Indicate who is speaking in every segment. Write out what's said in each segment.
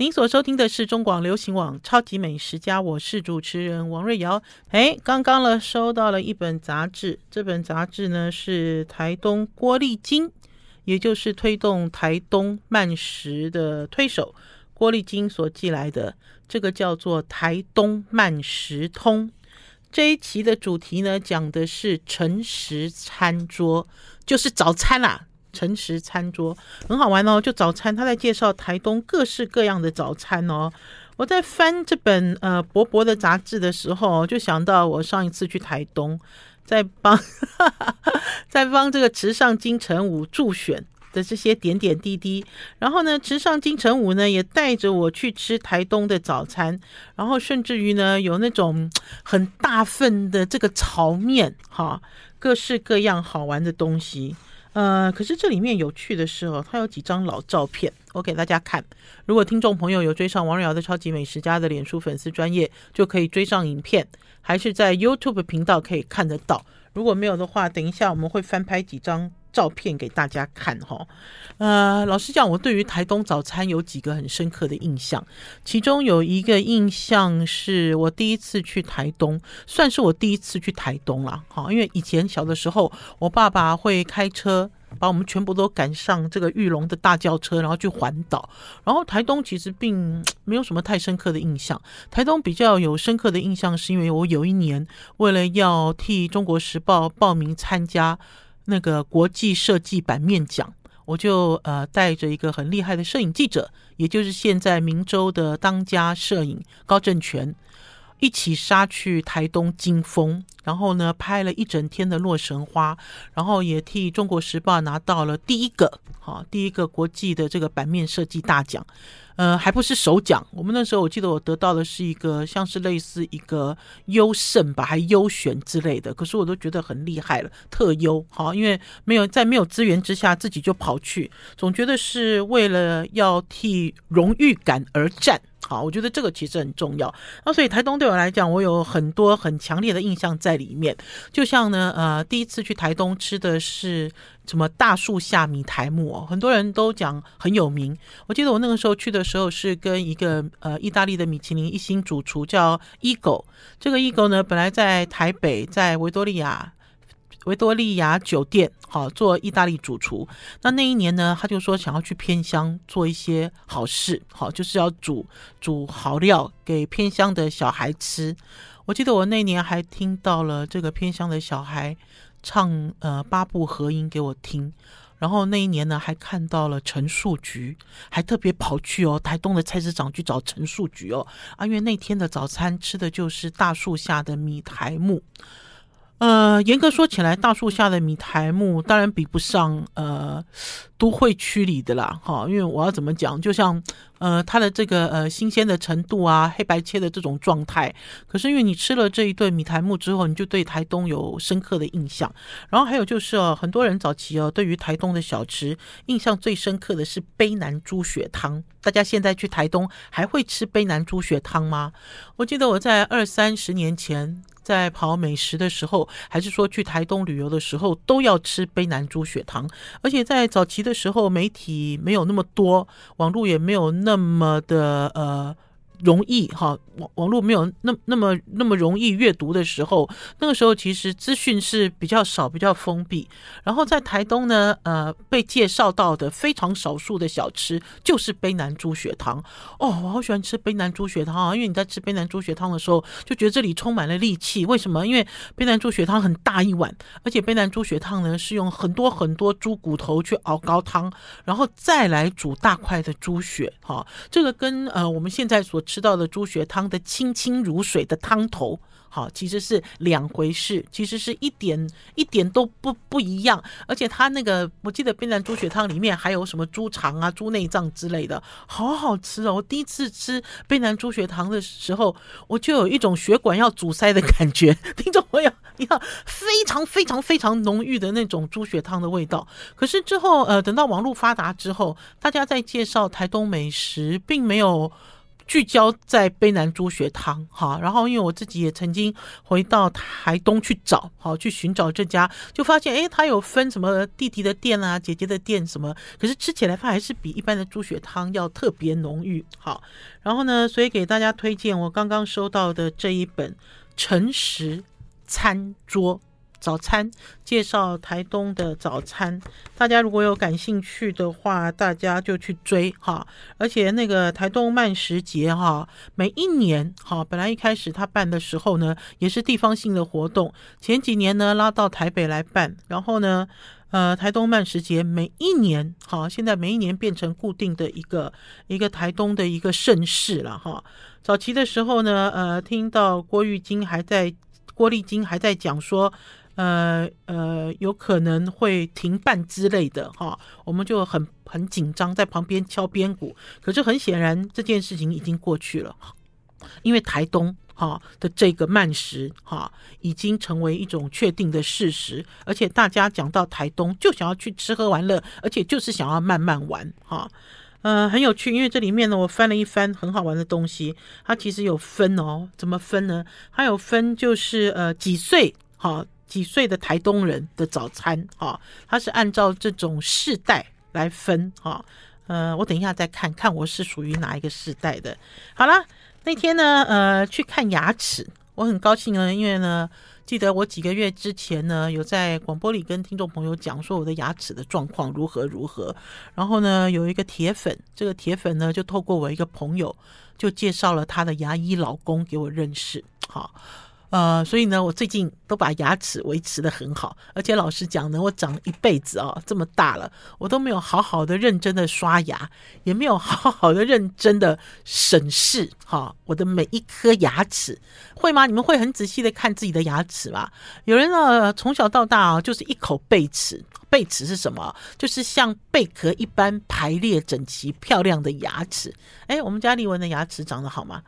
Speaker 1: 您所收听的是中广流行网《超级美食家》，我是主持人王瑞瑶。哎，刚刚呢收到了一本杂志，这本杂志呢是台东郭丽金，也就是推动台东慢食的推手郭丽金所寄来的，这个叫做《台东慢食通》。这一期的主题呢讲的是诚食餐桌，就是早餐啦、诚食餐桌很好玩哦，就早餐，他在介绍台东各式各样的早餐哦。我在翻这本呃薄薄的杂志的时候，就想到我上一次去台东，在帮 在帮这个池上金城武助选的这些点点滴滴。然后呢，池上金城武呢也带着我去吃台东的早餐，然后甚至于呢有那种很大份的这个炒面，哈，各式各样好玩的东西。呃，可是这里面有趣的是哦，它有几张老照片，我给大家看。如果听众朋友有追上王瑞瑶的超级美食家的脸书粉丝专业，就可以追上影片，还是在 YouTube 频道可以看得到。如果没有的话，等一下我们会翻拍几张照片给大家看哈。呃，老实讲，我对于台东早餐有几个很深刻的印象，其中有一个印象是我第一次去台东，算是我第一次去台东了哈。因为以前小的时候，我爸爸会开车把我们全部都赶上这个玉龙的大轿车，然后去环岛。然后台东其实并没有什么太深刻的印象。台东比较有深刻的印象，是因为我有一年为了要替中国时报报名参加那个国际设计版面奖。我就呃带着一个很厉害的摄影记者，也就是现在明州的当家摄影高正全，一起杀去台东金峰，然后呢拍了一整天的洛神花，然后也替中国时报拿到了第一个好第一个国际的这个版面设计大奖。呃，还不是首奖。我们那时候我记得我得到的是一个像是类似一个优胜吧，还优选之类的。可是我都觉得很厉害了，特优。好，因为没有在没有资源之下，自己就跑去，总觉得是为了要替荣誉感而战。好，我觉得这个其实很重要。那所以台东对我来讲，我有很多很强烈的印象在里面。就像呢，呃，第一次去台东吃的是。什么大树下米苔目哦，很多人都讲很有名。我记得我那个时候去的时候是跟一个呃意大利的米其林一星主厨叫伊狗。这个伊狗呢，本来在台北在维多利亚维多利亚酒店好做意大利主厨。那那一年呢，他就说想要去偏乡做一些好事，好就是要煮煮好料给偏乡的小孩吃。我记得我那年还听到了这个偏乡的小孩。唱呃八部合音给我听，然后那一年呢还看到了陈树菊，还特别跑去哦台东的菜市场去找陈树菊哦啊，因为那天的早餐吃的就是大树下的米苔目。呃，严格说起来，大树下的米苔目当然比不上呃都会区里的啦，哈，因为我要怎么讲，就像呃它的这个呃新鲜的程度啊，黑白切的这种状态，可是因为你吃了这一顿米苔目之后，你就对台东有深刻的印象。然后还有就是哦，很多人早期哦对于台东的小吃印象最深刻的是卑南猪血汤。大家现在去台东还会吃卑南猪血汤吗？我记得我在二三十年前。在跑美食的时候，还是说去台东旅游的时候，都要吃卑南猪血糖。而且在早期的时候，媒体没有那么多，网络也没有那么的呃。容易哈，网网络没有那那么那么容易阅读的时候，那个时候其实资讯是比较少、比较封闭。然后在台东呢，呃，被介绍到的非常少数的小吃就是卑南猪血汤。哦，我好喜欢吃卑南猪血汤啊！因为你在吃卑南猪血汤的时候，就觉得这里充满了力气。为什么？因为卑南猪血汤很大一碗，而且卑南猪血汤呢是用很多很多猪骨头去熬高汤，然后再来煮大块的猪血。哈，这个跟呃我们现在所吃到的猪血汤的清清如水的汤头，好，其实是两回事，其实是一点一点都不不一样。而且它那个，我记得卑南猪血汤里面还有什么猪肠啊、猪内脏之类的，好好吃哦！我第一次吃卑南猪血汤的时候，我就有一种血管要阻塞的感觉。听众朋友，你看，非常非常非常浓郁的那种猪血汤的味道。可是之后，呃，等到网络发达之后，大家在介绍台东美食，并没有。聚焦在卑南猪血汤哈。然后因为我自己也曾经回到台东去找，好去寻找这家，就发现诶，它有分什么弟弟的店啊、姐姐的店什么，可是吃起来它还是比一般的猪血汤要特别浓郁。好，然后呢，所以给大家推荐我刚刚收到的这一本《诚实餐桌》。早餐介绍台东的早餐，大家如果有感兴趣的话，大家就去追哈。而且那个台东慢食节哈，每一年哈，本来一开始他办的时候呢，也是地方性的活动，前几年呢拉到台北来办，然后呢，呃，台东慢食节每一年哈，现在每一年变成固定的一个一个台东的一个盛事了哈。早期的时候呢，呃，听到郭玉金还在郭丽金还在讲说。呃呃，有可能会停办之类的哈，我们就很很紧张，在旁边敲边鼓。可是很显然，这件事情已经过去了，因为台东哈的这个慢食哈已经成为一种确定的事实，而且大家讲到台东就想要去吃喝玩乐，而且就是想要慢慢玩哈。呃，很有趣，因为这里面呢，我翻了一翻很好玩的东西，它其实有分哦，怎么分呢？它有分就是呃几岁哈。几岁的台东人的早餐啊？他是按照这种世代来分哈。呃，我等一下再看看我是属于哪一个世代的。好了，那天呢，呃，去看牙齿，我很高兴呢，因为呢，记得我几个月之前呢，有在广播里跟听众朋友讲说我的牙齿的状况如何如何。然后呢，有一个铁粉，这个铁粉呢，就透过我一个朋友，就介绍了他的牙医老公给我认识。好。呃，所以呢，我最近都把牙齿维持的很好，而且老实讲呢，我长了一辈子哦，这么大了，我都没有好好的认真的刷牙，也没有好好的认真的审视哈我的每一颗牙齿，会吗？你们会很仔细的看自己的牙齿吗？有人呢，从小到大啊，就是一口贝齿，贝齿是什么？就是像贝壳一般排列整齐、漂亮的牙齿。哎，我们家丽文的牙齿长得好吗？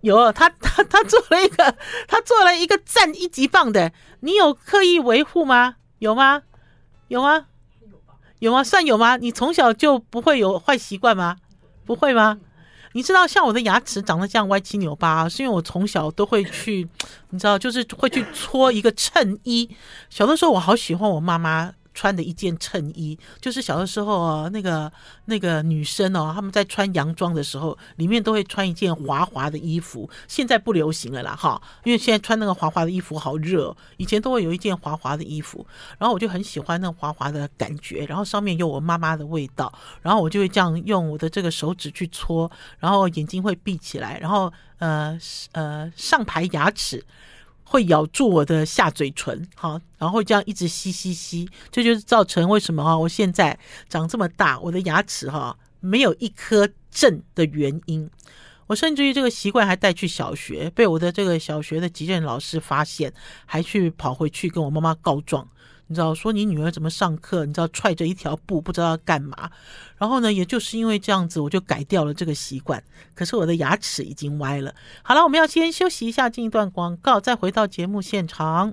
Speaker 1: 有他，他他做了一个，他做了一个赞一级棒的。你有刻意维护吗？有吗？有吗？有吗？算有吗？你从小就不会有坏习惯吗？不会吗？你知道，像我的牙齿长得这样歪七扭八，是因为我从小都会去，你知道，就是会去搓一个衬衣。小的时候，我好喜欢我妈妈。穿的一件衬衣，就是小的时候哦，那个那个女生哦，她们在穿洋装的时候，里面都会穿一件滑滑的衣服。现在不流行了啦，哈，因为现在穿那个滑滑的衣服好热。以前都会有一件滑滑的衣服，然后我就很喜欢那滑滑的感觉，然后上面有我妈妈的味道，然后我就会这样用我的这个手指去搓，然后眼睛会闭起来，然后呃呃上排牙齿。会咬住我的下嘴唇，好，然后这样一直吸吸吸，这就是造成为什么哈，我现在长这么大，我的牙齿哈没有一颗正的原因。我甚至于这个习惯还带去小学，被我的这个小学的急诊老师发现，还去跑回去跟我妈妈告状。你知道说你女儿怎么上课？你知道踹着一条布不知道要干嘛？然后呢，也就是因为这样子，我就改掉了这个习惯。可是我的牙齿已经歪了。好了，我们要先休息一下，进一段广告，再回到节目现场。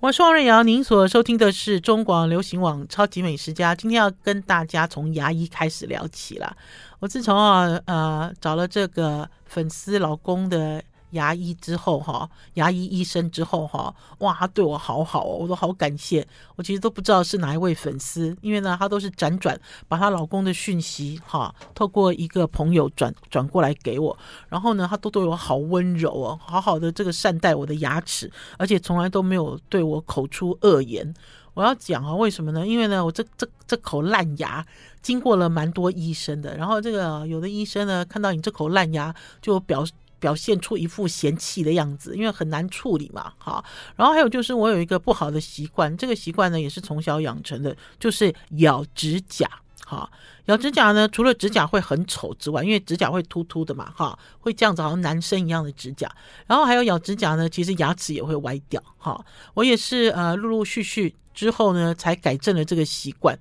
Speaker 1: 我是王瑞瑶，您所收听的是中广流行网《超级美食家》。今天要跟大家从牙医开始聊起了。我自从啊呃找了这个粉丝老公的。牙医之后哈，牙医医生之后哈，哇，他对我好好哦，我都好感谢。我其实都不知道是哪一位粉丝，因为呢，他都是辗转把她老公的讯息哈，透过一个朋友转转过来给我。然后呢，他都对我好温柔哦，好好的这个善待我的牙齿，而且从来都没有对我口出恶言。我要讲啊，为什么呢？因为呢，我这这这口烂牙经过了蛮多医生的，然后这个有的医生呢，看到你这口烂牙就表。表现出一副嫌弃的样子，因为很难处理嘛，哈。然后还有就是，我有一个不好的习惯，这个习惯呢也是从小养成的，就是咬指甲，哈。咬指甲呢，除了指甲会很丑之外，因为指甲会突突的嘛，哈，会这样子好像男生一样的指甲。然后还有咬指甲呢，其实牙齿也会歪掉，哈。我也是呃，陆陆续续之后呢，才改正了这个习惯。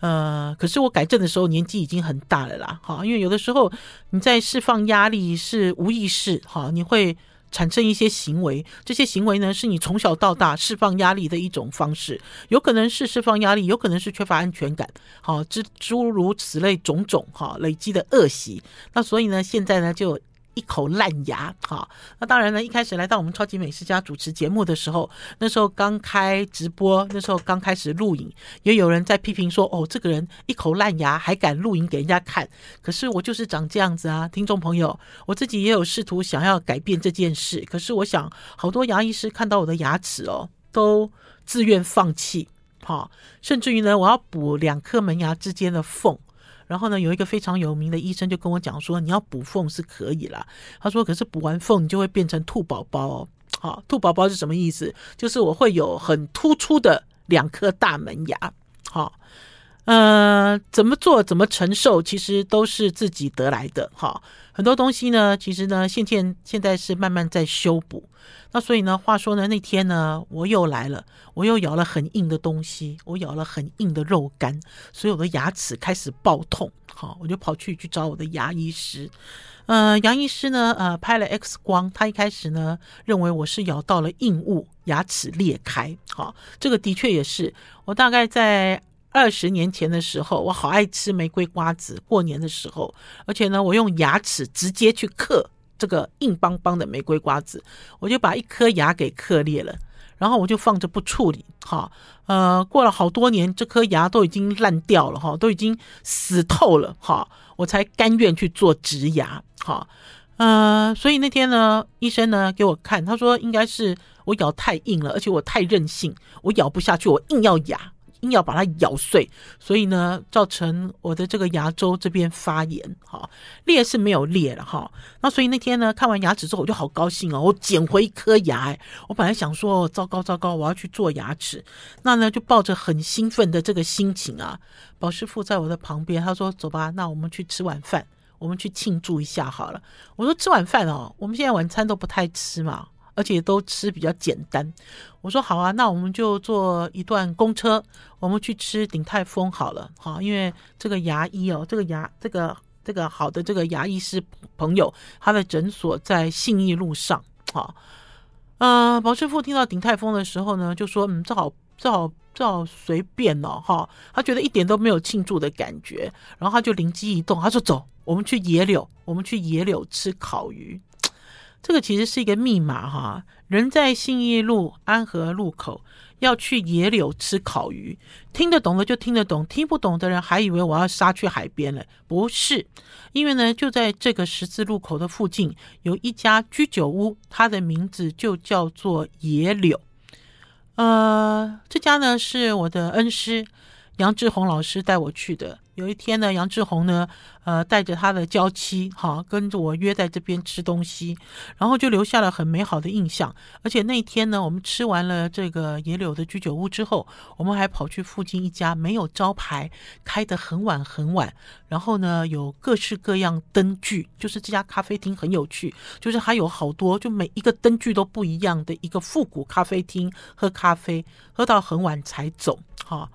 Speaker 1: 呃，可是我改正的时候年纪已经很大了啦，哈，因为有的时候你在释放压力是无意识，哈，你会产生一些行为，这些行为呢，是你从小到大释放压力的一种方式，有可能是释放压力，有可能是缺乏安全感，好，诸诸如此类种种哈累积的恶习。那所以呢，现在呢就。一口烂牙，好，那当然呢。一开始来到我们超级美食家主持节目的时候，那时候刚开直播，那时候刚开始录影，也有人在批评说：“哦，这个人一口烂牙还敢录影给人家看。”可是我就是长这样子啊，听众朋友，我自己也有试图想要改变这件事。可是我想，好多牙医师看到我的牙齿哦，都自愿放弃，好，甚至于呢，我要补两颗门牙之间的缝。然后呢，有一个非常有名的医生就跟我讲说，你要补缝是可以啦。他说，可是补完缝你就会变成兔宝宝哦。好，兔宝宝是什么意思？就是我会有很突出的两颗大门牙。好，呃，怎么做怎么承受，其实都是自己得来的。好，很多东西呢，其实呢，现在现在是慢慢在修补。那所以呢，话说呢，那天呢，我又来了，我又咬了很硬的东西，我咬了很硬的肉干，所以我的牙齿开始爆痛。好，我就跑去去找我的牙医师。呃，牙医师呢，呃，拍了 X 光，他一开始呢，认为我是咬到了硬物，牙齿裂开。好，这个的确也是。我大概在二十年前的时候，我好爱吃玫瑰瓜子，过年的时候，而且呢，我用牙齿直接去刻。这个硬邦邦的玫瑰瓜子，我就把一颗牙给刻裂了，然后我就放着不处理。哈，呃，过了好多年，这颗牙都已经烂掉了，哈，都已经死透了，哈，我才甘愿去做植牙。哈，呃，所以那天呢，医生呢给我看，他说应该是我咬太硬了，而且我太任性，我咬不下去，我硬要牙。硬要把它咬碎，所以呢，造成我的这个牙周这边发炎，哈，裂是没有裂了哈。那所以那天呢，看完牙齿之后，我就好高兴哦，我捡回一颗牙。我本来想说，糟糕糟糕，我要去做牙齿，那呢就抱着很兴奋的这个心情啊。宝师傅在我的旁边，他说：“走吧，那我们去吃晚饭，我们去庆祝一下好了。”我说：“吃晚饭哦，我们现在晚餐都不太吃嘛。”而且都吃比较简单，我说好啊，那我们就坐一段公车，我们去吃鼎泰丰好了，哈，因为这个牙医哦，这个牙这个这个好的这个牙医师朋友，他的诊所在信义路上，哈，呃，宝师傅听到鼎泰丰的时候呢，就说嗯，正好正好正好随便哦，哈，他觉得一点都没有庆祝的感觉，然后他就灵机一动，他说走，我们去野柳，我们去野柳吃烤鱼。这个其实是一个密码哈，人在信义路安和路口要去野柳吃烤鱼，听得懂的就听得懂，听不懂的人还以为我要杀去海边了，不是，因为呢就在这个十字路口的附近有一家居酒屋，它的名字就叫做野柳，呃，这家呢是我的恩师杨志宏老师带我去的。有一天呢，杨志宏呢，呃，带着他的娇妻，哈，跟着我约在这边吃东西，然后就留下了很美好的印象。而且那天呢，我们吃完了这个野柳的居酒屋之后，我们还跑去附近一家没有招牌、开得很晚很晚，然后呢，有各式各样灯具，就是这家咖啡厅很有趣，就是还有好多，就每一个灯具都不一样的一个复古咖啡厅，喝咖啡喝到很晚才走，哈。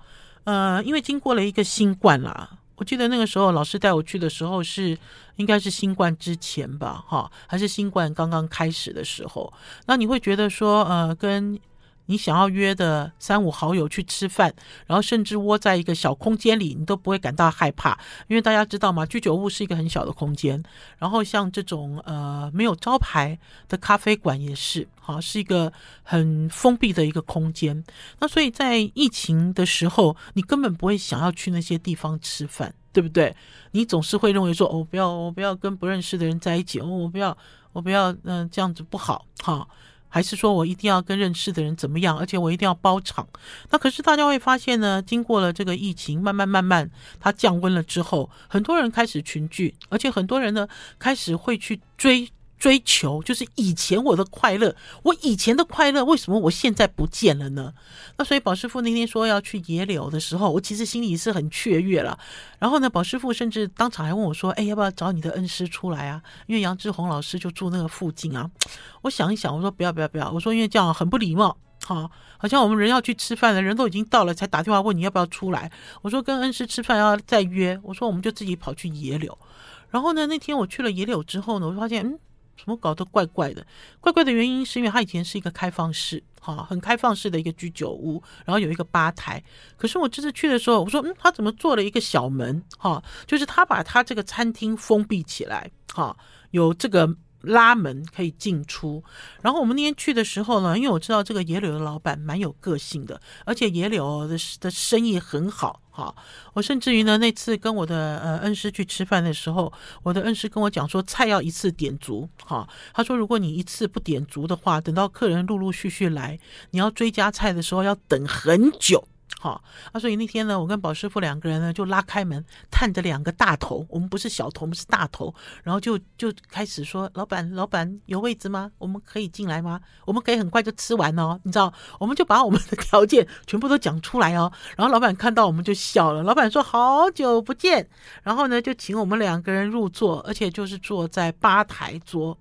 Speaker 1: 呃，因为经过了一个新冠啦，我记得那个时候老师带我去的时候是应该是新冠之前吧，哈，还是新冠刚刚开始的时候，那你会觉得说，呃，跟。你想要约的三五好友去吃饭，然后甚至窝在一个小空间里，你都不会感到害怕，因为大家知道吗？居酒屋是一个很小的空间，然后像这种呃没有招牌的咖啡馆也是，好，是一个很封闭的一个空间。那所以在疫情的时候，你根本不会想要去那些地方吃饭，对不对？你总是会认为说，哦，不要，我不要跟不认识的人在一起，哦，我不要，我不要，嗯、这样子不好，哈。还是说我一定要跟认识的人怎么样，而且我一定要包场。那可是大家会发现呢，经过了这个疫情，慢慢慢慢它降温了之后，很多人开始群聚，而且很多人呢开始会去追。追求就是以前我的快乐，我以前的快乐为什么我现在不见了呢？那所以宝师傅那天说要去野柳的时候，我其实心里是很雀跃了。然后呢，宝师傅甚至当场还问我说：“哎，要不要找你的恩师出来啊？因为杨志宏老师就住那个附近啊。”我想一想，我说不要不要不要，我说因为这样很不礼貌，好，好像我们人要去吃饭了，人都已经到了才打电话问你要不要出来。我说跟恩师吃饭要再约，我说我们就自己跑去野柳。然后呢，那天我去了野柳之后呢，我就发现嗯。怎么搞得怪怪的？怪怪的原因是因为它以前是一个开放式，哈，很开放式的一个居酒屋，然后有一个吧台。可是我这次去的时候，我说，嗯，他怎么做了一个小门？哈，就是他把他这个餐厅封闭起来，哈，有这个。拉门可以进出，然后我们那天去的时候呢，因为我知道这个野柳的老板蛮有个性的，而且野柳的的生意很好哈。我甚至于呢，那次跟我的呃恩师去吃饭的时候，我的恩师跟我讲说，菜要一次点足哈。他说，如果你一次不点足的话，等到客人陆陆续续来，你要追加菜的时候要等很久。好，啊，所以那天呢，我跟宝师傅两个人呢，就拉开门，探着两个大头，我们不是小头，我们是大头，然后就就开始说：“老板，老板有位置吗？我们可以进来吗？我们可以很快就吃完哦。”你知道，我们就把我们的条件全部都讲出来哦。然后老板看到我们就笑了。老板说：“好久不见。”然后呢，就请我们两个人入座，而且就是坐在吧台桌。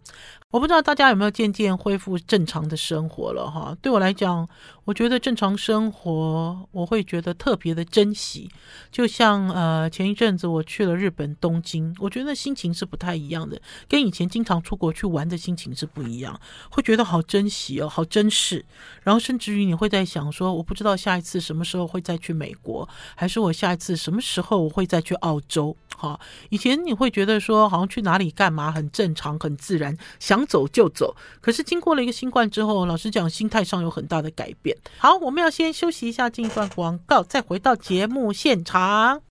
Speaker 1: 我不知道大家有没有渐渐恢复正常的生活了哈？对我来讲，我觉得正常生活我会觉得特别的珍惜。就像呃前一阵子我去了日本东京，我觉得心情是不太一样的，跟以前经常出国去玩的心情是不一样，会觉得好珍惜哦，好珍视。然后甚至于你会在想说，我不知道下一次什么时候会再去美国，还是我下一次什么时候我会再去澳洲？哈，以前你会觉得说好像去哪里干嘛很正常很自然，想。走就走，可是经过了一个新冠之后，老实讲，心态上有很大的改变。好，我们要先休息一下，进一段广告，再回到节目现场。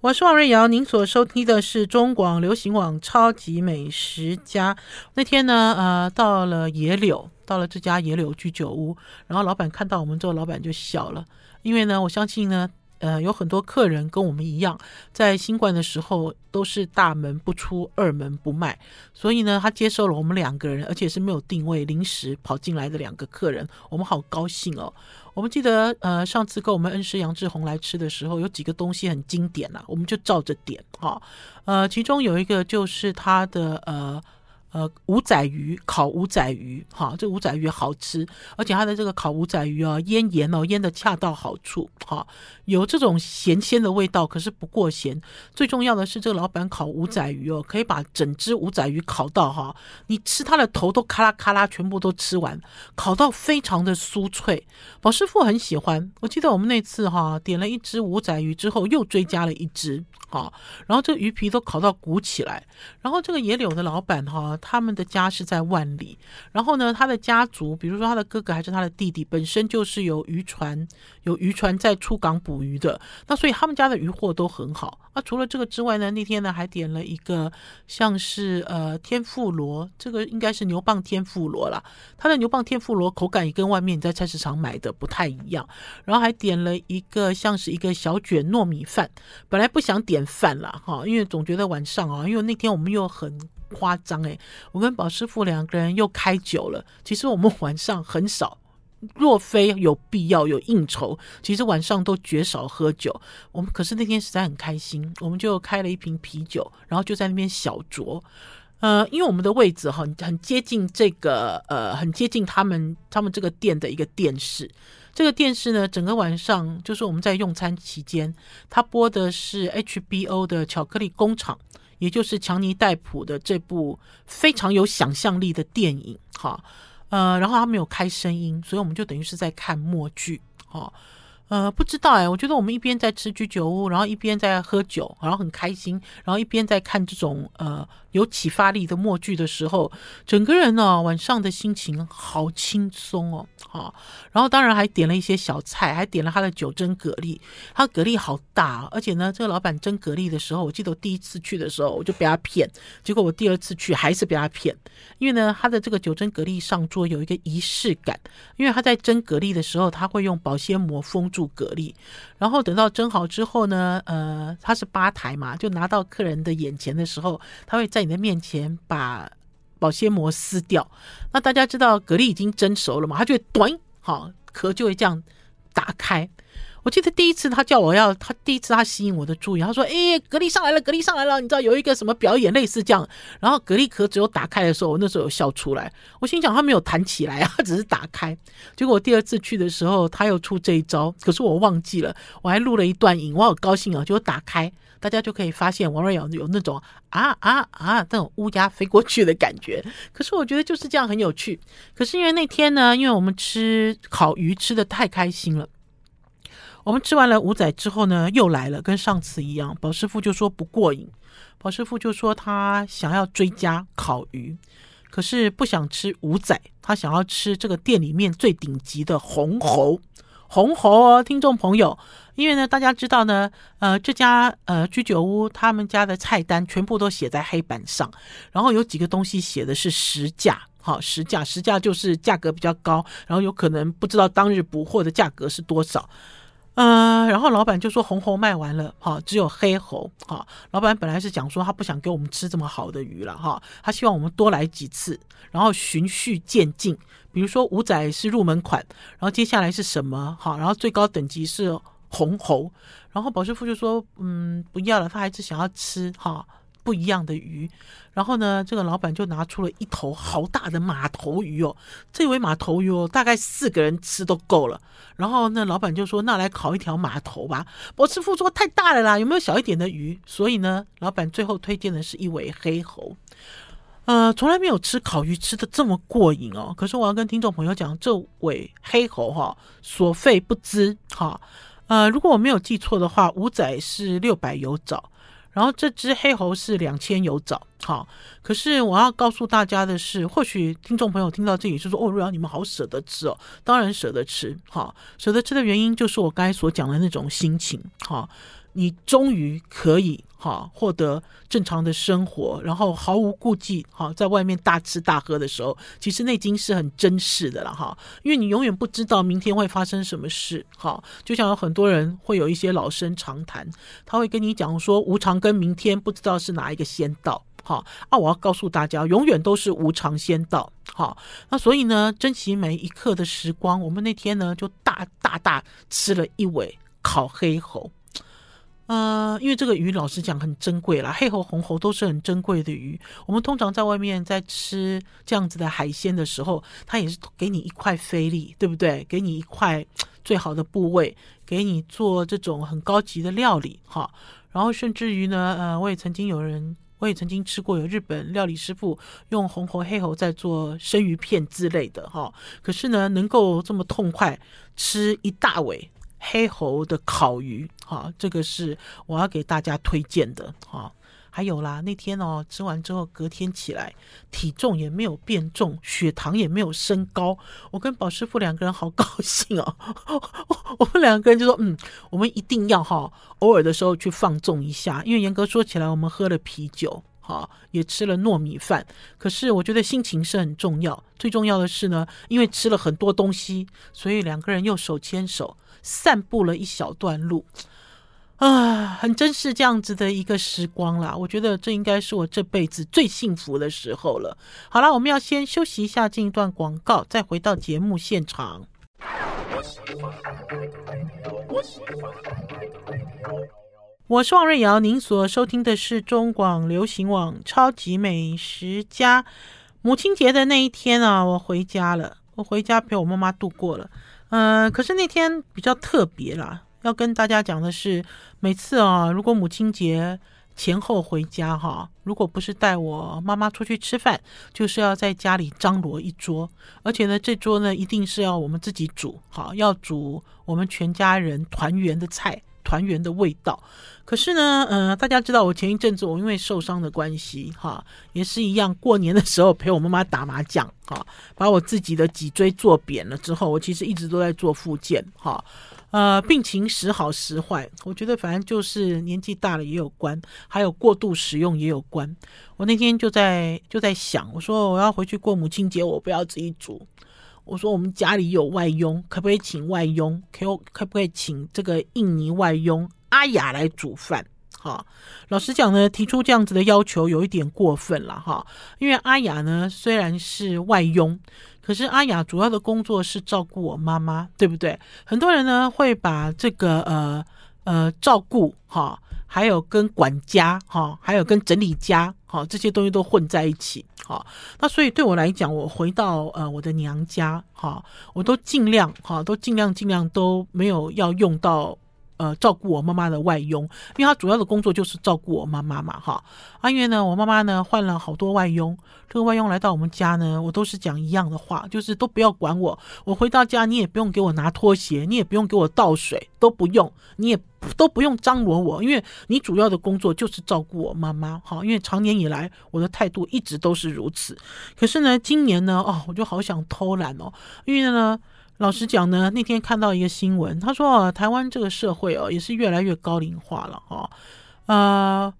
Speaker 1: 我是王瑞瑶，您所收听的是中广流行网《超级美食家》。那天呢，呃，到了野柳，到了这家野柳居酒屋，然后老板看到我们之后，老板就笑了，因为呢，我相信呢。呃，有很多客人跟我们一样，在新冠的时候都是大门不出，二门不迈，所以呢，他接受了我们两个人，而且是没有定位，临时跑进来的两个客人，我们好高兴哦。我们记得，呃，上次跟我们恩师杨志宏来吃的时候，有几个东西很经典啊，我们就照着点哈。呃，其中有一个就是他的呃。呃，五仔鱼烤五仔鱼，哈，这五仔鱼好吃，而且它的这个烤五仔鱼啊，腌盐哦，腌的恰到好处，哈，有这种咸鲜的味道，可是不过咸。最重要的是，这个老板烤五仔鱼哦，可以把整只五仔鱼烤到哈，你吃它的头都咔啦咔啦，全部都吃完，烤到非常的酥脆。宝师傅很喜欢，我记得我们那次哈，点了一只五仔鱼之后，又追加了一只，哈，然后这鱼皮都烤到鼓起来，然后这个野柳的老板哈。他们的家是在万里，然后呢，他的家族，比如说他的哥哥还是他的弟弟，本身就是有渔船，有渔船在出港捕鱼的，那所以他们家的渔获都很好。啊，除了这个之外呢，那天呢还点了一个像是呃天妇罗，这个应该是牛蒡天妇罗啦。他的牛蒡天妇罗口感也跟外面你在菜市场买的不太一样。然后还点了一个像是一个小卷糯米饭，本来不想点饭了哈，因为总觉得晚上啊，因为那天我们又很。夸张诶，我跟宝师傅两个人又开酒了。其实我们晚上很少，若非有必要有应酬，其实晚上都绝少喝酒。我们可是那天实在很开心，我们就开了一瓶啤酒，然后就在那边小酌。呃，因为我们的位置很很接近这个呃，很接近他们他们这个店的一个电视。这个电视呢，整个晚上就是我们在用餐期间，他播的是 HBO 的《巧克力工厂》。也就是强尼戴普的这部非常有想象力的电影，哈，呃，然后他没有开声音，所以我们就等于是在看默剧，哈。呃，不知道哎，我觉得我们一边在吃居酒屋，然后一边在喝酒，然后很开心，然后一边在看这种呃有启发力的默剧的时候，整个人呢晚上的心情好轻松哦，好，然后当然还点了一些小菜，还点了他的酒蒸蛤蜊，他蛤蜊好大，而且呢，这个老板蒸蛤蜊的时候，我记得我第一次去的时候我就被他骗，结果我第二次去还是被他骗，因为呢，他的这个酒蒸蛤蜊上桌有一个仪式感，因为他在蒸蛤蜊的时候，他会用保鲜膜封住。蛤蜊，然后等到蒸好之后呢，呃，他是吧台嘛，就拿到客人的眼前的时候，他会在你的面前把保鲜膜撕掉。那大家知道蛤蜊已经蒸熟了嘛，它就会短，好壳就会这样打开。我记得第一次他叫我要，他第一次他吸引我的注意，他说：“哎，蛤蜊上来了，蛤蜊上来了！你知道有一个什么表演类似这样。”然后蛤蜊壳只有打开的时候，我那时候有笑出来。我心想他没有弹起来啊，他只是打开。结果我第二次去的时候，他又出这一招，可是我忘记了，我还录了一段影，我好高兴啊！结果打开大家就可以发现王瑞瑶有那种啊啊啊那种乌鸦飞过去的感觉。可是我觉得就是这样很有趣。可是因为那天呢，因为我们吃烤鱼吃得太开心了，我们吃完了五仔之后呢，又来了，跟上次一样，宝师傅就说不过瘾，宝师傅就说他想要追加烤鱼。可是不想吃五仔，他想要吃这个店里面最顶级的红喉，红喉哦，听众朋友，因为呢，大家知道呢，呃，这家呃居酒屋他们家的菜单全部都写在黑板上，然后有几个东西写的是实价，好，实价，实价就是价格比较高，然后有可能不知道当日补货的价格是多少。嗯，然后老板就说红猴卖完了，哈，只有黑猴，哈。老板本来是讲说他不想给我们吃这么好的鱼了，哈，他希望我们多来几次，然后循序渐进。比如说五仔是入门款，然后接下来是什么，哈，然后最高等级是红猴。然后保师傅就说，嗯，不要了，他还是想要吃，哈。不一样的鱼，然后呢，这个老板就拿出了一头好大的马头鱼哦，这尾马头鱼哦，大概四个人吃都够了。然后那老板就说：“那来烤一条马头吧。”宝师傅说：“太大了啦，有没有小一点的鱼？”所以呢，老板最后推荐的是一尾黑喉。呃，从来没有吃烤鱼吃的这么过瘾哦。可是我要跟听众朋友讲，这尾黑喉哈、所费不知哈。呃，如果我没有记错的话，五仔是六百有找。然后这只黑猴是两千有找，好，可是我要告诉大家的是，或许听众朋友听到这里就说：“哦，瑞瑶，你们好舍得吃哦。”当然舍得吃，好，舍得吃的原因就是我刚才所讲的那种心情，好。你终于可以哈获得正常的生活，然后毫无顾忌哈，在外面大吃大喝的时候，其实内心是很珍视的了哈，因为你永远不知道明天会发生什么事哈。就像有很多人会有一些老生常谈，他会跟你讲说，无常跟明天不知道是哪一个先到哈。啊，我要告诉大家，永远都是无常先到哈。那所以呢，珍惜每一刻的时光。我们那天呢，就大大大吃了一尾烤黑猴。呃，因为这个鱼老实讲很珍贵啦，黑喉、红喉都是很珍贵的鱼。我们通常在外面在吃这样子的海鲜的时候，它也是给你一块菲力，对不对？给你一块最好的部位，给你做这种很高级的料理，哈。然后甚至于呢，呃，我也曾经有人，我也曾经吃过有日本料理师傅用红喉、黑喉在做生鱼片之类的，哈。可是呢，能够这么痛快吃一大尾。黑猴的烤鱼，哈，这个是我要给大家推荐的，哈。还有啦，那天哦，吃完之后，隔天起来，体重也没有变重，血糖也没有升高。我跟宝师傅两个人好高兴哦，我们两个人就说，嗯，我们一定要哈，偶尔的时候去放纵一下，因为严格说起来，我们喝了啤酒，哈，也吃了糯米饭，可是我觉得心情是很重要。最重要的是呢，因为吃了很多东西，所以两个人又手牵手。散步了一小段路，啊，很珍视这样子的一个时光啦。我觉得这应该是我这辈子最幸福的时候了。好了，我们要先休息一下，进一段广告，再回到节目现场。我是王瑞瑶，您所收听的是中广流行网《超级美食家》。母亲节的那一天啊，我回家了，我回家陪我妈妈度过了。嗯、呃，可是那天比较特别啦，要跟大家讲的是，每次啊，如果母亲节前后回家哈，如果不是带我妈妈出去吃饭，就是要在家里张罗一桌，而且呢，这桌呢一定是要我们自己煮，好，要煮我们全家人团圆的菜。团圆的味道，可是呢，嗯、大家知道我前一阵子我因为受伤的关系，哈，也是一样，过年的时候陪我妈妈打麻将，哈，把我自己的脊椎做扁了之后，我其实一直都在做复健，哈，呃，病情时好时坏，我觉得反正就是年纪大了也有关，还有过度使用也有关。我那天就在就在想，我说我要回去过母亲节，我不要自己煮。我说我们家里有外佣，可不可以请外佣？可可不可以请这个印尼外佣阿雅来煮饭？哈，老实讲呢，提出这样子的要求有一点过分了哈。因为阿雅呢虽然是外佣，可是阿雅主要的工作是照顾我妈妈，对不对？很多人呢会把这个呃呃照顾哈。还有跟管家哈，还有跟整理家哈，这些东西都混在一起哈。那所以对我来讲，我回到呃我的娘家哈，我都尽量哈，都尽量尽量都没有要用到呃照顾我妈妈的外佣，因为他主要的工作就是照顾我妈妈嘛，哈。啊，因为呢，我妈妈呢换了好多外佣，这个外佣来到我们家呢，我都是讲一样的话，就是都不要管我，我回到家你也不用给我拿拖鞋，你也不用给我倒水，都不用，你也都不用张罗我，因为你主要的工作就是照顾我妈妈，哈。因为长年以来我的态度一直都是如此，可是呢，今年呢，哦，我就好想偷懒哦，因为呢。老实讲呢，那天看到一个新闻，他说台湾这个社会哦，也是越来越高龄化了哈，呃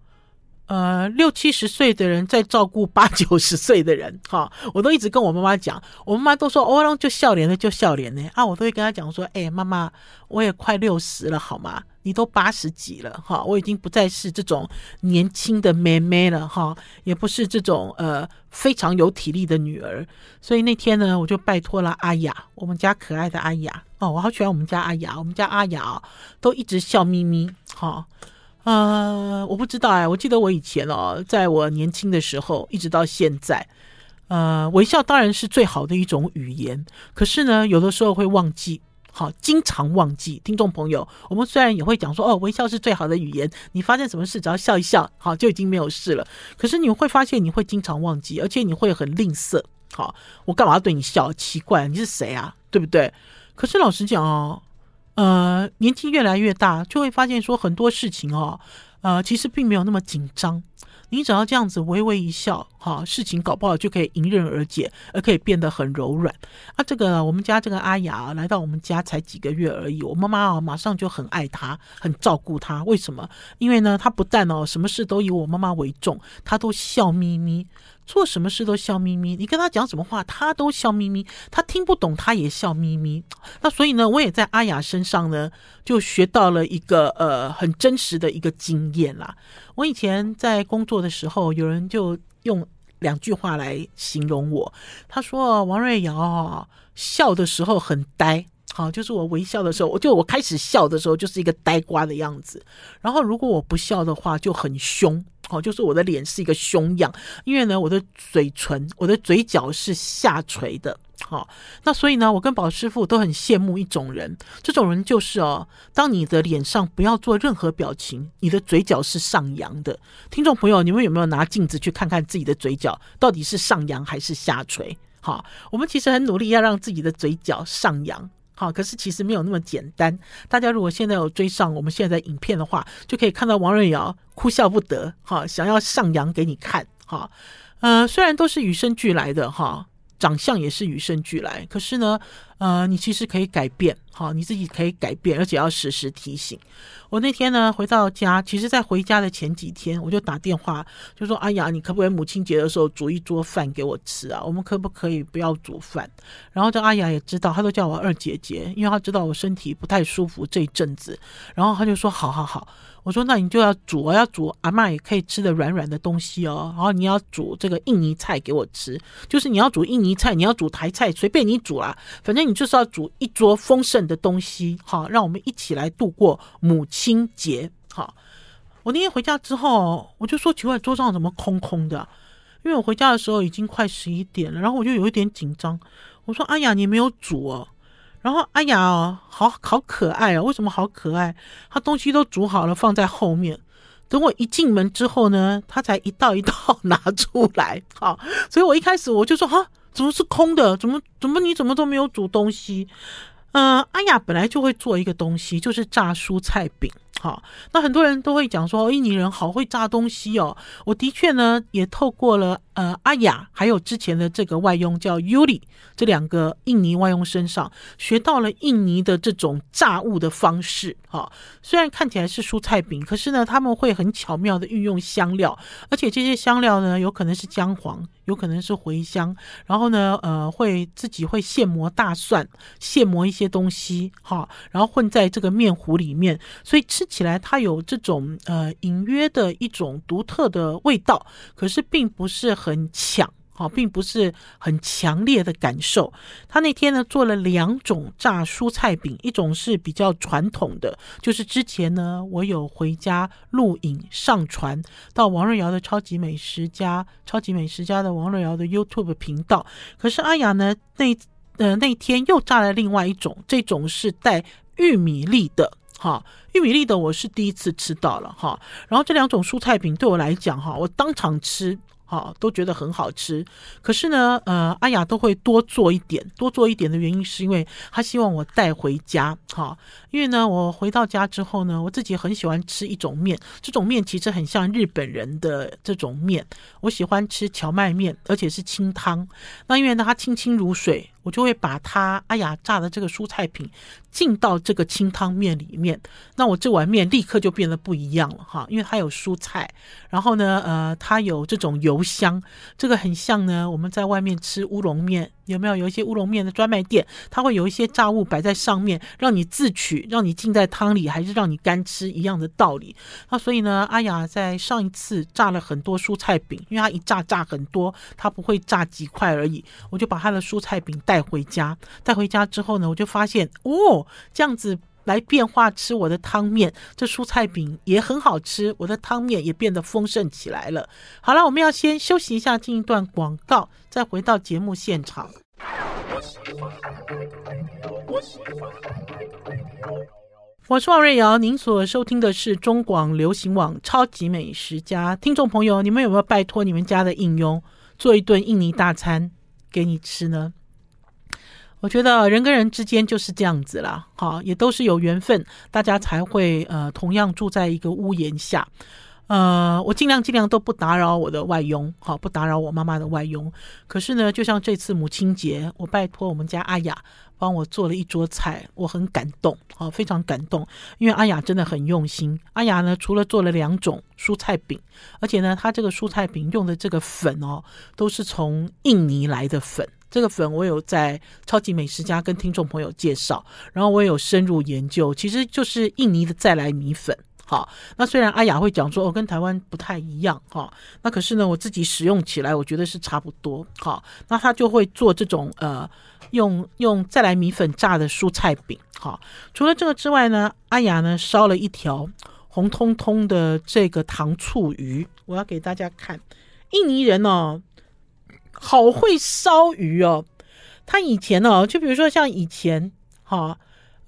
Speaker 1: 呃，六七十岁的人在照顾八九十岁的人哈，我都一直跟我妈妈讲，我妈妈都说哦，就笑脸的就笑脸呢。啊，我都会跟她讲说，哎，妈妈，我也快六十了，好吗？你都八十几了哈，我已经不再是这种年轻的妹妹了哈，也不是这种呃非常有体力的女儿，所以那天呢，我就拜托了阿雅，我们家可爱的阿雅。哦，我好喜欢我们家阿雅，我们家阿雅都一直笑眯眯哈，呃，我不知道哎，我记得我以前哦，在我年轻的时候，一直到现在，呃，微笑当然是最好的一种语言，可是呢，有的时候会忘记。好，经常忘记听众朋友，我们虽然也会讲说，哦，微笑是最好的语言。你发生什么事，只要笑一笑，好，就已经没有事了。可是你会发现，你会经常忘记，而且你会很吝啬。好，我干嘛要对你笑？奇怪，你是谁啊？对不对？可是老实讲哦，呃，年纪越来越大，就会发现说很多事情哦，呃，其实并没有那么紧张。你只要这样子微微一笑，哈，事情搞不好就可以迎刃而解，而可以变得很柔软。啊，这个我们家这个阿雅来到我们家才几个月而已，我妈妈啊马上就很爱她，很照顾她。为什么？因为呢，她不但哦什么事都以我妈妈为重，她都笑眯眯。做什么事都笑眯眯，你跟他讲什么话，他都笑眯眯。他听不懂，他也笑眯眯。那所以呢，我也在阿雅身上呢，就学到了一个呃很真实的一个经验啦。我以前在工作的时候，有人就用两句话来形容我，他说王瑞瑶笑的时候很呆。好，就是我微笑的时候，我就我开始笑的时候，就是一个呆瓜的样子。然后如果我不笑的话，就很凶。哦，就是我的脸是一个凶样，因为呢，我的嘴唇、我的嘴角是下垂的。好，那所以呢，我跟宝师傅都很羡慕一种人，这种人就是哦，当你的脸上不要做任何表情，你的嘴角是上扬的。听众朋友，你们有没有拿镜子去看看自己的嘴角到底是上扬还是下垂？好，我们其实很努力要让自己的嘴角上扬。好，可是其实没有那么简单。大家如果现在有追上我们现在的影片的话，就可以看到王瑞瑶哭笑不得，哈，想要上扬给你看，哈，呃，虽然都是与生俱来的，哈。长相也是与生俱来，可是呢，呃，你其实可以改变，好，你自己可以改变，而且要时时提醒。我那天呢回到家，其实，在回家的前几天，我就打电话就说：“哎呀，你可不可以母亲节的时候煮一桌饭给我吃啊？我们可不可以不要煮饭？”然后这阿雅也知道，她都叫我二姐姐，因为她知道我身体不太舒服这一阵子，然后她就说：“好好好。”我说：“那你就要煮啊，要煮阿嬷也可以吃的软软的东西哦。然后你要煮这个印尼菜给我吃，就是你要煮印尼菜，你要煮台菜，随便你煮啦，反正你就是要煮一桌丰盛的东西，好，让我们一起来度过母亲节。好，我那天回家之后，我就说奇怪，桌上怎么空空的？因为我回家的时候已经快十一点了，然后我就有一点紧张。我说：哎呀，你没有煮哦。”然后，阿雅，哦，好好可爱哦！为什么好可爱？他东西都煮好了，放在后面。等我一进门之后呢，他才一道一道拿出来。好，所以我一开始我就说：哈，怎么是空的？怎么怎么你怎么都没有煮东西？嗯、阿雅本来就会做一个东西，就是炸蔬菜饼。好，那很多人都会讲说，印尼人好会炸东西哦。我的确呢，也透过了呃阿雅，还有之前的这个外佣叫 Yuli 这两个印尼外佣身上，学到了印尼的这种炸物的方式。好，虽然看起来是蔬菜饼，可是呢，他们会很巧妙的运用香料，而且这些香料呢，有可能是姜黄。有可能是茴香，然后呢，呃，会自己会现磨大蒜，现磨一些东西，哈，然后混在这个面糊里面，所以吃起来它有这种呃隐约的一种独特的味道，可是并不是很强。好，并不是很强烈的感受。他那天呢做了两种炸蔬菜饼，一种是比较传统的，就是之前呢我有回家录影上传到王瑞瑶的超级美食家、超级美食家的王瑞瑶的 YouTube 频道。可是阿雅呢那呃那天又炸了另外一种，这种是带玉米粒的。哈，玉米粒的我是第一次吃到了哈。然后这两种蔬菜饼对我来讲哈，我当场吃。哈，都觉得很好吃。可是呢，呃，阿雅都会多做一点，多做一点的原因是因为她希望我带回家。哈，因为呢，我回到家之后呢，我自己很喜欢吃一种面，这种面其实很像日本人的这种面。我喜欢吃荞麦面，而且是清汤。那因为呢，它清清如水。我就会把它哎呀炸的这个蔬菜品浸到这个清汤面里面，那我这碗面立刻就变得不一样了哈，因为它有蔬菜，然后呢，呃，它有这种油香，这个很像呢，我们在外面吃乌龙面。有没有有一些乌龙面的专卖店，它会有一些炸物摆在上面，让你自取，让你浸在汤里，还是让你干吃一样的道理。那所以呢，阿雅在上一次炸了很多蔬菜饼，因为她一炸炸很多，她不会炸几块而已。我就把她的蔬菜饼带回家，带回家之后呢，我就发现哦，这样子。来变化吃我的汤面，这蔬菜饼也很好吃，我的汤面也变得丰盛起来了。好了，我们要先休息一下，进一段广告，再回到节目现场。我是王瑞瑶，您所收听的是中广流行网《超级美食家》。听众朋友，你们有没有拜托你们家的应用做一顿印尼大餐给你吃呢？我觉得人跟人之间就是这样子啦，好，也都是有缘分，大家才会呃同样住在一个屋檐下。呃，我尽量尽量都不打扰我的外佣，好，不打扰我妈妈的外佣。可是呢，就像这次母亲节，我拜托我们家阿雅帮我做了一桌菜，我很感动，好，非常感动，因为阿雅真的很用心。阿雅呢，除了做了两种蔬菜饼，而且呢，她这个蔬菜饼用的这个粉哦，都是从印尼来的粉。这个粉我有在超级美食家跟听众朋友介绍，然后我也有深入研究，其实就是印尼的再来米粉。好，那虽然阿雅会讲说哦，跟台湾不太一样哈，那可是呢，我自己使用起来我觉得是差不多。好，那他就会做这种呃，用用再来米粉炸的蔬菜饼。好，除了这个之外呢，阿雅呢烧了一条红彤彤的这个糖醋鱼，我要给大家看，印尼人哦。好会烧鱼哦！他以前哦，就比如说像以前哈，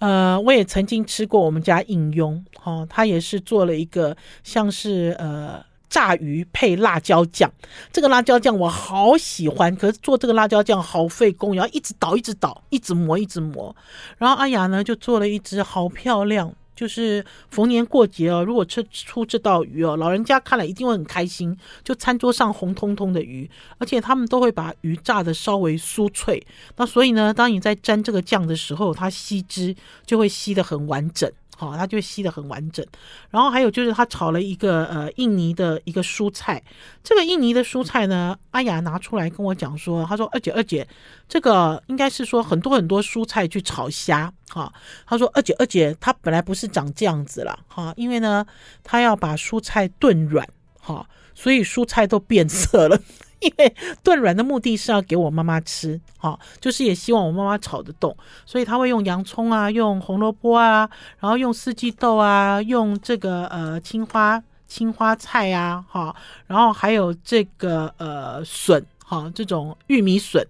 Speaker 1: 呃，我也曾经吃过我们家应佣哈，他也是做了一个像是呃炸鱼配辣椒酱，这个辣椒酱我好喜欢，可是做这个辣椒酱好费工，要一直捣，一直捣，一直磨，一直磨。然后阿雅呢就做了一只好漂亮。就是逢年过节哦，如果吃出这道鱼哦，老人家看了一定会很开心。就餐桌上红彤彤的鱼，而且他们都会把鱼炸的稍微酥脆。那所以呢，当你在沾这个酱的时候，它吸汁就会吸得很完整。好，它就吸得很完整。然后还有就是，他炒了一个呃印尼的一个蔬菜。这个印尼的蔬菜呢，阿雅拿出来跟我讲说，他说二姐二姐，这个应该是说很多很多蔬菜去炒虾。哈，他说二姐二姐，它本来不是长这样子了。哈，因为呢，他要把蔬菜炖软。哈，所以蔬菜都变色了。因为炖软的目的是要给我妈妈吃，哈，就是也希望我妈妈炒得动，所以他会用洋葱啊，用红萝卜啊，然后用四季豆啊，用这个呃青花青花菜呀，哈，然后还有这个呃笋，哈，这种玉米笋，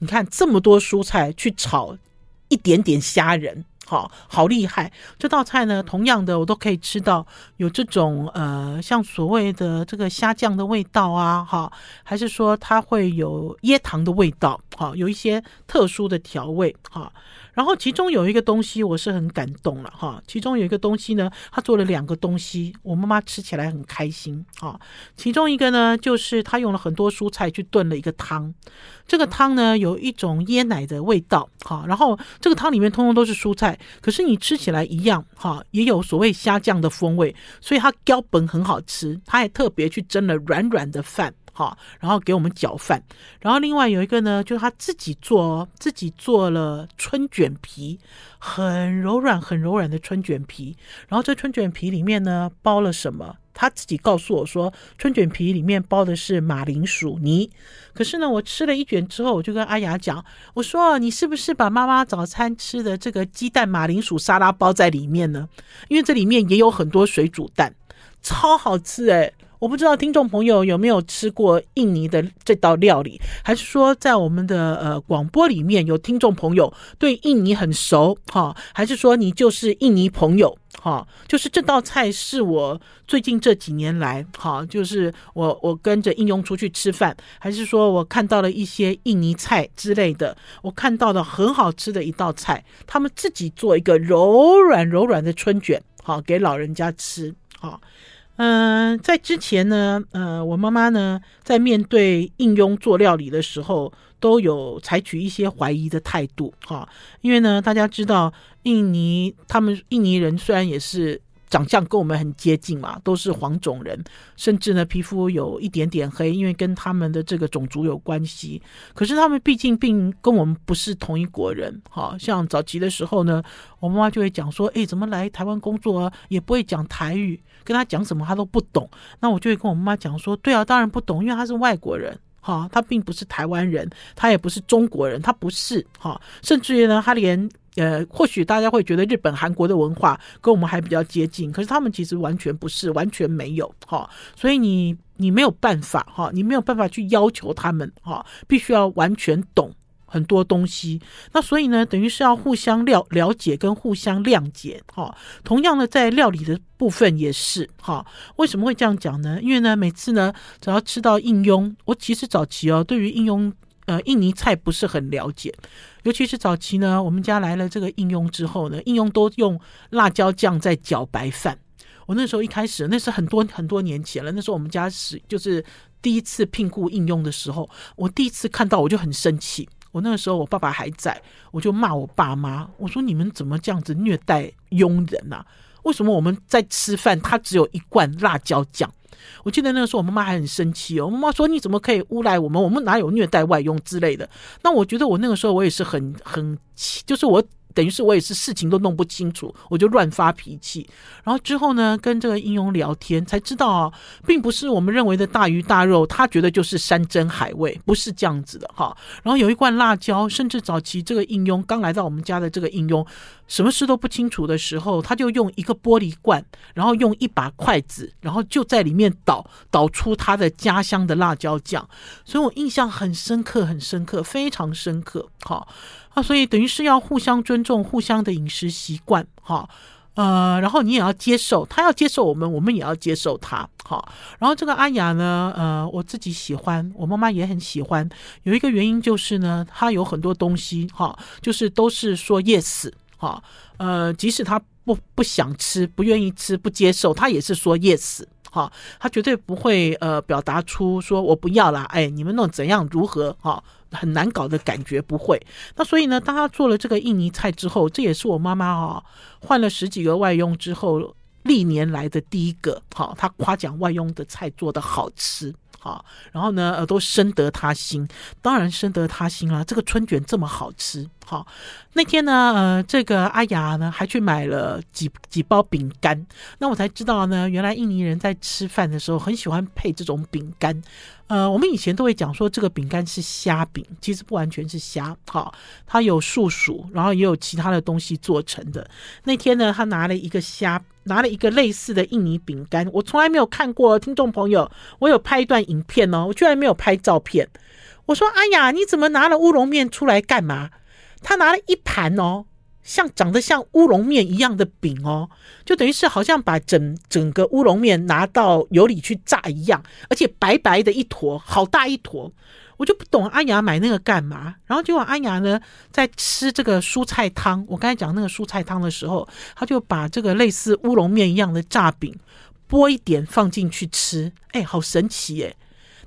Speaker 1: 你看这么多蔬菜去炒一点点虾仁。好好厉害！这道菜呢，同样的我都可以吃到有这种呃，像所谓的这个虾酱的味道啊，哈，还是说它会有椰糖的味道，哈，有一些特殊的调味，哈。然后其中有一个东西我是很感动了哈，其中有一个东西呢，他做了两个东西，我妈妈吃起来很开心啊。其中一个呢，就是他用了很多蔬菜去炖了一个汤，这个汤呢有一种椰奶的味道哈，然后这个汤里面通通都是蔬菜，可是你吃起来一样哈，也有所谓虾酱的风味，所以它标本很好吃，他还特别去蒸了软软的饭。好，然后给我们搅饭，然后另外有一个呢，就是他自己做，自己做了春卷皮，很柔软、很柔软的春卷皮。然后这春卷皮里面呢，包了什么？他自己告诉我说，春卷皮里面包的是马铃薯泥。可是呢，我吃了一卷之后，我就跟阿雅讲，我说你是不是把妈妈早餐吃的这个鸡蛋马铃薯沙拉包在里面呢？因为这里面也有很多水煮蛋，超好吃诶。我不知道听众朋友有没有吃过印尼的这道料理，还是说在我们的呃广播里面有听众朋友对印尼很熟哈？还是说你就是印尼朋友哈？就是这道菜是我最近这几年来哈，就是我我跟着应用出去吃饭，还是说我看到了一些印尼菜之类的，我看到的很好吃的一道菜，他们自己做一个柔软柔软的春卷，好给老人家吃，好。嗯、在之前呢，呃，我妈妈呢，在面对应用做料理的时候，都有采取一些怀疑的态度，哈，因为呢，大家知道，印尼他们印尼人虽然也是长相跟我们很接近嘛，都是黄种人，甚至呢，皮肤有一点点黑，因为跟他们的这个种族有关系。可是他们毕竟并跟我们不是同一国人，哈，像早期的时候呢，我妈妈就会讲说，哎，怎么来台湾工作啊，也不会讲台语。跟他讲什么他都不懂，那我就会跟我妈妈讲说，对啊，当然不懂，因为他是外国人，哈，他并不是台湾人，他也不是中国人，他不是，哈，甚至于呢，他连呃，或许大家会觉得日本、韩国的文化跟我们还比较接近，可是他们其实完全不是，完全没有，哈，所以你你没有办法，哈，你没有办法去要求他们，哈，必须要完全懂。很多东西，那所以呢，等于是要互相了了解跟互相谅解，哈。同样的，在料理的部分也是，哈。为什么会这样讲呢？因为呢，每次呢，只要吃到应佣，我其实早期哦，对于应佣，呃，印尼菜不是很了解，尤其是早期呢，我们家来了这个应用之后呢，应用都用辣椒酱在搅白饭。我那时候一开始，那是很多很多年前了，那时候我们家是就是第一次聘雇应用的时候，我第一次看到我就很生气。我那个时候，我爸爸还在，我就骂我爸妈，我说你们怎么这样子虐待佣人啊？为什么我们在吃饭，他只有一罐辣椒酱？我记得那个时候，我妈妈还很生气哦，我妈妈说你怎么可以诬赖我们？我们哪有虐待外佣之类的？那我觉得我那个时候我也是很很，就是我。等于是我也是事情都弄不清楚，我就乱发脾气。然后之后呢，跟这个英佣聊天，才知道啊，并不是我们认为的大鱼大肉，他觉得就是山珍海味，不是这样子的哈。然后有一罐辣椒，甚至早期这个印佣刚来到我们家的这个印佣，什么事都不清楚的时候，他就用一个玻璃罐，然后用一把筷子，然后就在里面倒倒出他的家乡的辣椒酱，所以我印象很深刻，很深刻，非常深刻。好。啊，所以等于是要互相尊重，互相的饮食习惯，哈，呃，然后你也要接受，他要接受我们，我们也要接受他，好。然后这个阿雅呢，呃，我自己喜欢，我妈妈也很喜欢，有一个原因就是呢，他有很多东西，哈，就是都是说 yes，哈，呃，即使他不不想吃，不愿意吃，不接受，他也是说 yes，哈，他绝对不会呃表达出说我不要啦，哎，你们弄怎样如何，哈。很难搞的感觉不会，那所以呢，当他做了这个印尼菜之后，这也是我妈妈哈换了十几个外佣之后历年来的第一个哈，他夸奖外佣的菜做的好吃。好，然后呢，呃，都深得他心，当然深得他心啦。这个春卷这么好吃，好，那天呢，呃，这个阿雅呢还去买了几几包饼干，那我才知道呢，原来印尼人在吃饭的时候很喜欢配这种饼干。呃，我们以前都会讲说这个饼干是虾饼，其实不完全是虾，好，它有树薯，然后也有其他的东西做成的。那天呢，他拿了一个虾。拿了一个类似的印尼饼干，我从来没有看过。听众朋友，我有拍一段影片哦，我居然没有拍照片。我说：“哎呀，你怎么拿了乌龙面出来干嘛？”他拿了一盘哦，像长得像乌龙面一样的饼哦，就等于是好像把整整个乌龙面拿到油里去炸一样，而且白白的一坨，好大一坨。我就不懂阿雅买那个干嘛，然后结果阿雅呢在吃这个蔬菜汤。我刚才讲那个蔬菜汤的时候，他就把这个类似乌龙面一样的炸饼剥一点放进去吃，哎，好神奇耶！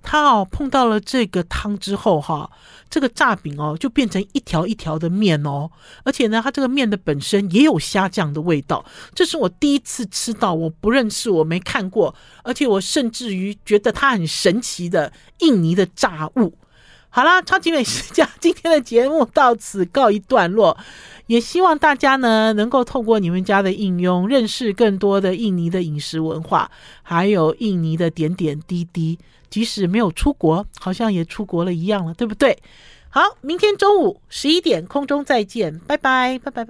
Speaker 1: 他哦碰到了这个汤之后哈，这个炸饼哦就变成一条一条的面哦，而且呢，它这个面的本身也有虾酱的味道。这是我第一次吃到，我不认识，我没看过，而且我甚至于觉得它很神奇的印尼的炸物。好啦，超级美食家今天的节目到此告一段落，也希望大家呢能够透过你们家的应用，认识更多的印尼的饮食文化，还有印尼的点点滴滴。即使没有出国，好像也出国了一样了，对不对？好，明天中午十一点空中再见，拜拜，拜拜。